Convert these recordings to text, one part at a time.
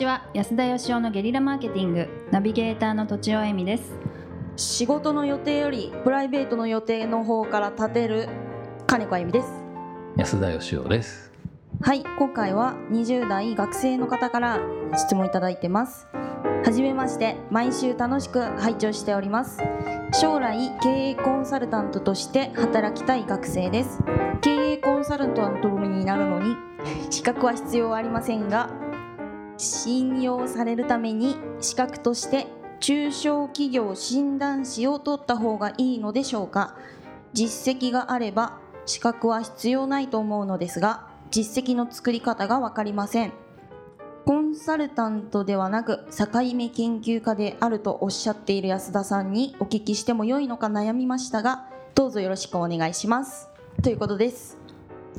ちは。安田義雄のゲリラマーケティング。ナビゲーターの土地尾恵美です。仕事の予定よりプライベートの予定の方から立てる金子あゆみです。安田義雄です。はい今回は20代学生の方から質問いただいてます。はじめまして毎週楽しく拝聴しております。将来経営コンサルタントとして働きたい学生です。経営コンサルタントになるのに 資格は必要ありませんが信用されるために資格として中小企業診断士を取った方がいいのでしょうか？実績があれば資格は必要ないと思うのですが実績の作り方が分かりません。コンサルタントではなく境目研究家であるとおっしゃっている安田さんにお聞きしても良いのか悩みましたがどうぞよろしくお願いします。ということです。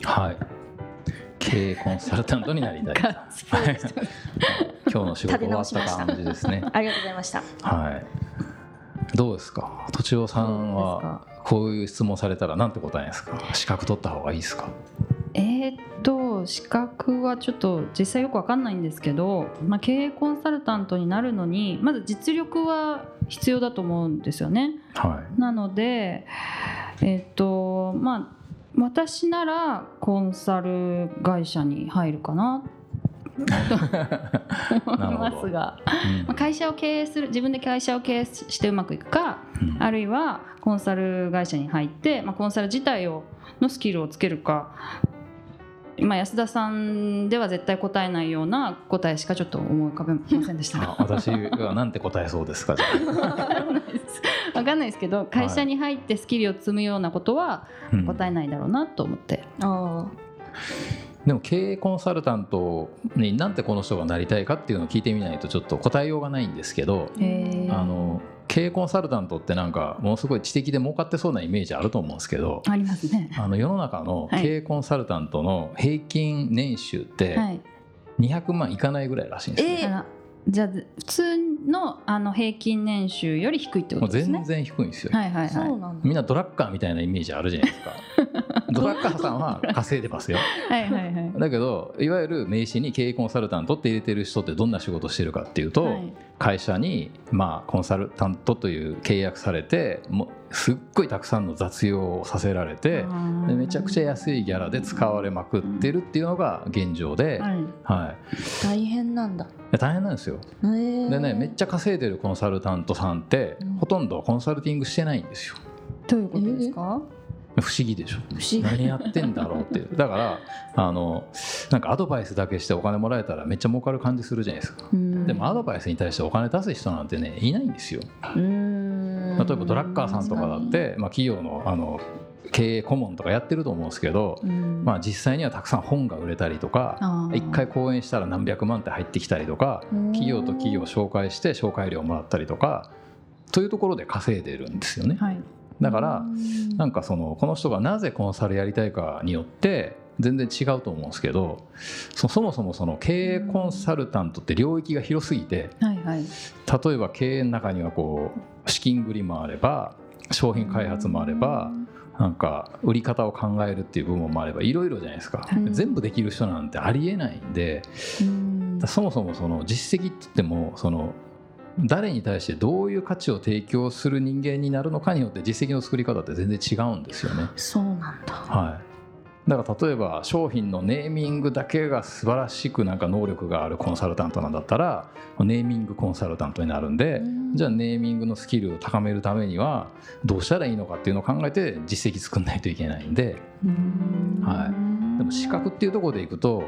はい。経営コンサルタントになりたい。今日の仕事終わった感じですね。ありがとうございました。はい。どうですか？とちおさんはこういう質問されたらなんて答えですか？資格取った方がいいですか？えー、っと資格はちょっと実際よく分かんないんですけど、まあ、経営コンサルタントになるのにまず実力は必要だと思うんですよね。はい、なので、えー、っとまあ私ならコンサル会社に入るかな。思いますが、うん、会社を経営する自分で会社を経営してうまくいくか、うん、あるいはコンサル会社に入って、まあ、コンサル自体をのスキルをつけるか。まあ、安田さんでは絶対答えないような答えしかちょっと思い浮かべませんでした。私はなんて答えそうですか 分かんないですけど会社に入ってスキルを積むようなことは答えないだろうなと思って。うん、あ。でも経営コンサルタントになんてこの人がなりたいかっていうのを聞いてみないとちょっと答えようがないんですけどあの経営コンサルタントってなんかものすごい知的で儲かってそうなイメージあると思うんですけどありますね。あの世の中の経営コンサルタントの平均年収って200万いかないぐらいらしいんですよ、えーじゃあ普通のあの平均年収より低いってことですね。全然低いんですよ。はいはいはい。みんなドラッカーみたいなイメージあるじゃないですか。ドラッカーさんは稼いでますよ。はいはいはい。だけどいわゆる名刺に経営コンサルタントって入れてる人ってどんな仕事してるかっていうと、はい、会社にまあコンサルタントという契約されてもすっごいたくさんの雑用をさせられてでめちゃくちゃ安いギャラで使われまくってるっていうのが現状で、はい、はい、大変なんだ。大変なんですよ。でねめっちゃ稼いでるコンサルタントさんって、ほとんどコンサルティングしてないんですよ。どういうことですか、不思議でしょ。何やってんだろうって だからあのなんかアドバイスだけしてお金もらえたらめっちゃ儲かる感じするじゃないですか。でもアドバイスに対してお金出す人なんてねいないんですよ例えばドラッカーさんとかだって、まあ、企業のあの経営顧問とかやってると思うんですけど、まあ、実際にはたくさん本が売れたりとか一回講演したら何百万って入ってきたりとか企業と企業を紹介して紹介料もらったりとかというところで稼いでるんですよね。はい。だからなんかそのこの人がなぜコンサルやりたいかによって全然違うと思うんですけどそもそもその経営コンサルタントって領域が広すぎて、はいはい、例えば経営の中にはこう資金繰りもあれば商品開発もあればなんか売り方を考えるっていう部分もあればいろいろじゃないですか、全部できる人なんてありえないんでそもそもその実績って言ってもその誰に対してどういう価値を提供する人間になるのかによって実績の作り方って全然違うんですよね。そうなんだ、はいだから例えば商品のネーミングだけが素晴らしくなんか能力があるコンサルタントなんだったらネーミングコンサルタントになるんでじゃあネーミングのスキルを高めるためにはどうしたらいいのかっていうのを考えて実績作んないといけないんで、はい、でも資格っていうところでいくと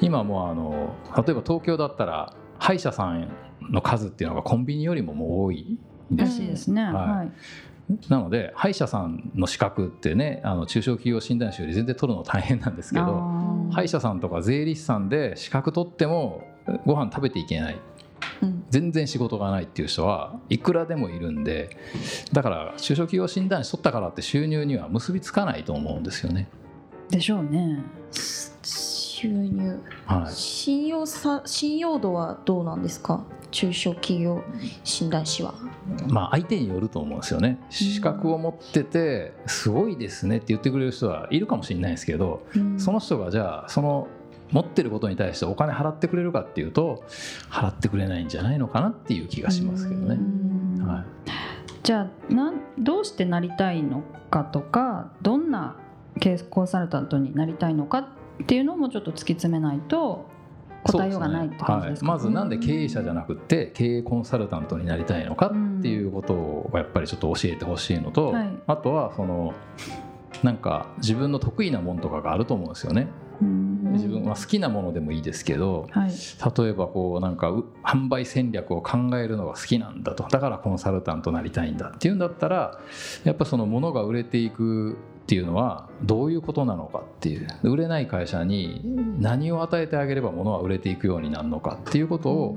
今もあの例えば東京だったら歯医者さんの数っていうのがコンビニよりももう多いですね。はい、なので歯医者さんの資格ってねあの中小企業診断士より全然取るの大変なんですけど歯医者さんとか税理士さんで資格取ってもご飯食べていけない、うん、全然仕事がないっていう人はいくらでもいるんでだから中小企業診断士取ったからって収入には結びつかないと思うんですよね。でしょうね。収入、はい、信用さ信用度はどうなんですか？中小企業診断士は。まあ相手によると思うんですよね。資格を持っててすごいですねって言ってくれる人はいるかもしれないですけど、その人がじゃあその持ってることに対してお金払ってくれるかっていうと払ってくれないんじゃないのかなっていう気がしますけどね。はい、じゃあなんどうしてなりたいのかとかどんな経営コンサルタントになりたいのかっていうのもちょっと突き詰めないと答えようがないって感じですか、ね。はい、まずなんで経営者じゃなくて経営コンサルタントになりたいのかっていうことをやっぱりちょっと教えてほしいのと、はい、あとはそのなんか自分の得意なものとかがあると思うんですよね。自分は好きなものでもいいですけど、はい、例えばこうなんか販売戦略を考えるのが好きなんだと。だからコンサルタントになりたいんだっていうんだったらやっぱそのものが売れていくっていうのはどういうことなのかっていう。売れない会社に何を与えてあげれば物は売れていくようになるのかっていうことを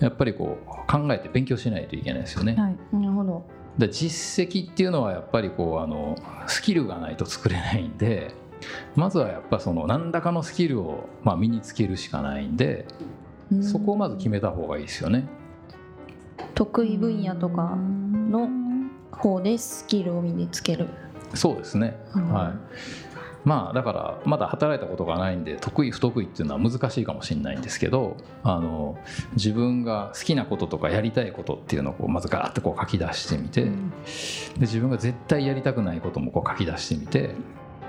やっぱりこう考えて勉強しないといけないですよね。はい、なるほど。で実績っていうのはやっぱりこうあのスキルがないと作れないんでまずはやっぱその何らかのスキルをまあ身につけるしかないんでそこをまず決めた方がいいですよね。得意分野とかの方でスキルを身につける。そうですね、はい。まあだからまだ働いたことがないんで得意不得意っていうのは難しいかもしれないんですけどあの自分が好きなこととかやりたいことっていうのをこうまずガーッとこう書き出してみて、で自分が絶対やりたくないこともこう書き出してみて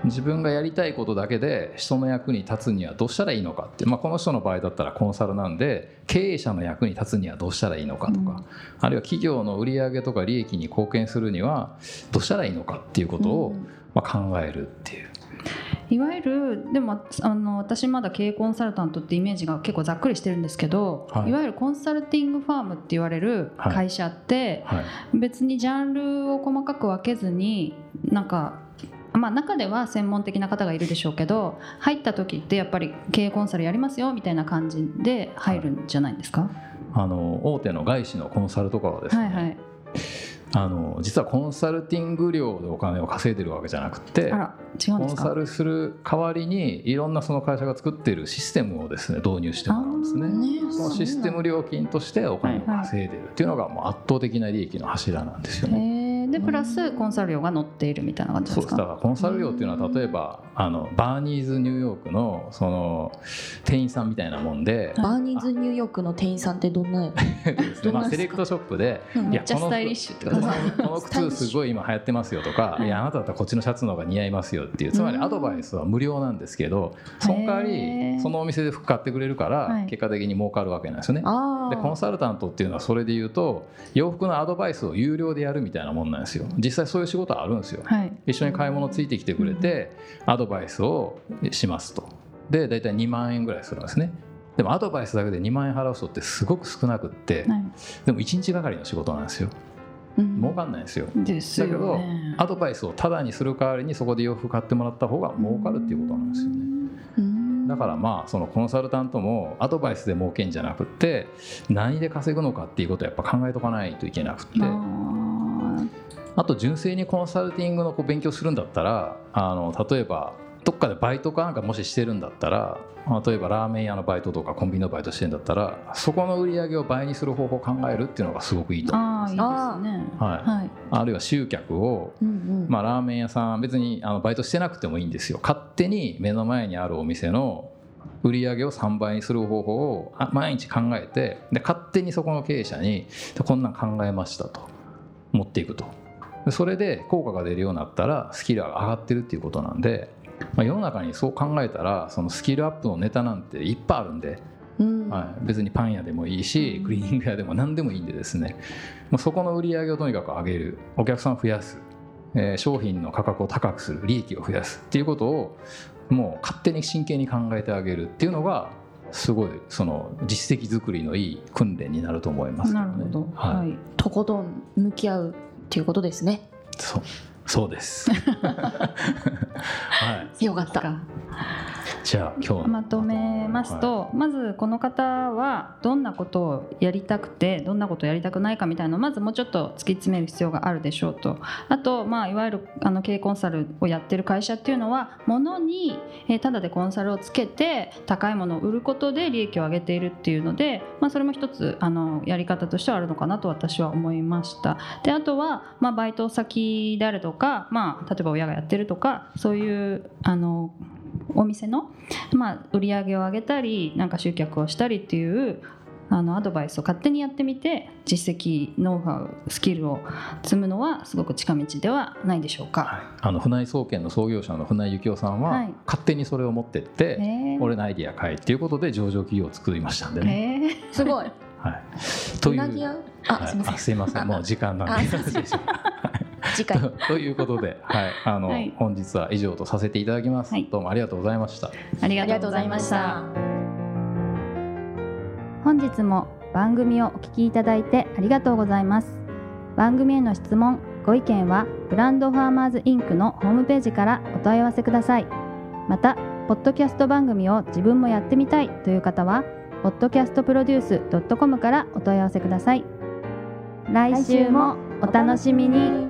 自分がやりたいことだけで人の役に立つにはどうしたらいいのかって、まあ、この人の場合だったらコンサルなんで経営者の役に立つにはどうしたらいいのかとか、うん、あるいは企業の売上とか利益に貢献するにはどうしたらいいのかっていうことを、まあ、考えるっていう。いわゆるでもあの私まだ経営コンサルタントってイメージが結構ざっくりしてるんですけど、はい、いわゆるコンサルティングファームって言われる会社って、はいはい、別にジャンルを細かく分けずになんかまあ、中では専門的な方がいるでしょうけど入った時ってやっぱり経営コンサルやりますよみたいな感じで入るんじゃないですか、はい、あの大手の外資のコンサルとかはですね、はいはい。あの実はコンサルティング料でお金を稼いでるわけじゃなくてコンサルする代わりにいろんなその会社が作っているシステムをですね導入してもらうんですね、ね、そのシステム料金としてお金を稼いでるっていうのがもう圧倒的な利益の柱なんですよね。でプラスコンサル料が乗っているみたいな感じですか？そうだからコンサル料っていうのは例えばあのバーニーズニューヨークのその店員さんみたいなもんでバーニーズニューヨークの店員さんってどんな まあ、セレクトショップで、めっちゃスタイリッシュってことこの靴すごい今流行ってますよとか、いやあなただったらこっちのシャツの方が似合いますよっていうつまりアドバイスは無料なんですけどその代わりそのお店で服買ってくれるから結果的に儲かるわけなんですよね。でコンサルタントっていうのはそれで言うと洋服のアドバイスを有料でやるみたいなもんなんですよ。実際そういう仕事はあるんですよ。はい、一緒に買い物ついてきてくれてアドバイスをしますと。で大体2万円ぐらいするんですね。でもアドバイスだけで2万円払う人ってすごく少なくって、はい、でも1日がかりの仕事なんですよ。うん、儲かんないですよですよ、ね、だけどアドバイスをタダにする代わりにそこで洋服買ってもらった方が儲かるっていうことなんですよね。だからまあそのコンサルタントもアドバイスで儲けんじゃなくって何で稼ぐのかっていうことをやっぱ考えとかないといけなくって。あと純粋にコンサルティングのこう勉強するんだったらあの例えばどっかでバイトかなんかもししてるんだったら例えばラーメン屋のバイトとかコンビニのバイトしてるんだったらそこの売り上げを倍にする方法を考えるっていうのがすごくいいと思います。あいいね。はい、あるいは集客を、うんうん、まあ、ラーメン屋さん別にあのバイトしてなくてもいいんですよ。勝手に目の前にあるお店の売り上げを3倍にする方法を毎日考えてで勝手にそこの経営者にこんなん考えましたと持っていくとそれで効果が出るようになったらスキルが上がってるっていうことなんでまあ、世の中にそう考えたらそのスキルアップのネタなんていっぱいあるんで、うん、はい、別にパン屋でもいいしクリーニング屋でも 何でもいいんでですね、まあ、そこの売り上げをとにかく上げるお客さんを増やす、えー、商品の価格を高くする利益を増やすっていうことをもう勝手に真剣に考えてあげるっていうのがすごいその実績作りのいい訓練になると思います、ね、なるほど、はい、はい、とことん向き合うっていうことですね。そう。そうです。はい。よかったじゃあ今日まとめますと、はい、まずこの方はどんなことをやりたくてどんなことをやりたくないかみたいなのをまずもうちょっと突き詰める必要があるでしょうと。あと、まあ、いわゆるあの経営コンサルをやってる会社っていうのは物に、えー、ただでコンサルをつけて高いものを売ることで利益を上げているっていうので、まあ、それも一つあのやり方としてはあるのかなと私は思いました。であとは、まあ、バイト先であるとか、まあ、例えば親がやってるとかそういうあのお店の、まあ、売り上げを上げたりなんか集客をしたりっていうあのアドバイスを勝手にやってみて実績ノウハウスキルを積むのはすごく近道ではないでしょうか、はい、あの船井総研の創業者の船井幸雄さんは、はい、勝手にそれを持ってって俺のアイディア買えっていうことで上場企業を作りましたんでね。すごい。はい、という。あ、すみません。すいません。もう時間なんで。次回。ということで、はい、あの、はい、本日は以上とさせていただきます、はい、どうもありがとうございました。ありがとうございました。本日も番組をお聞きいただいてありがとうございます。番組への質問ご意見はブランドファーマーズインクのホームページからお問い合わせください。またポッドキャスト番組を自分もやってみたいという方は podcastproduce.com からお問い合わせください。来週もお楽しみに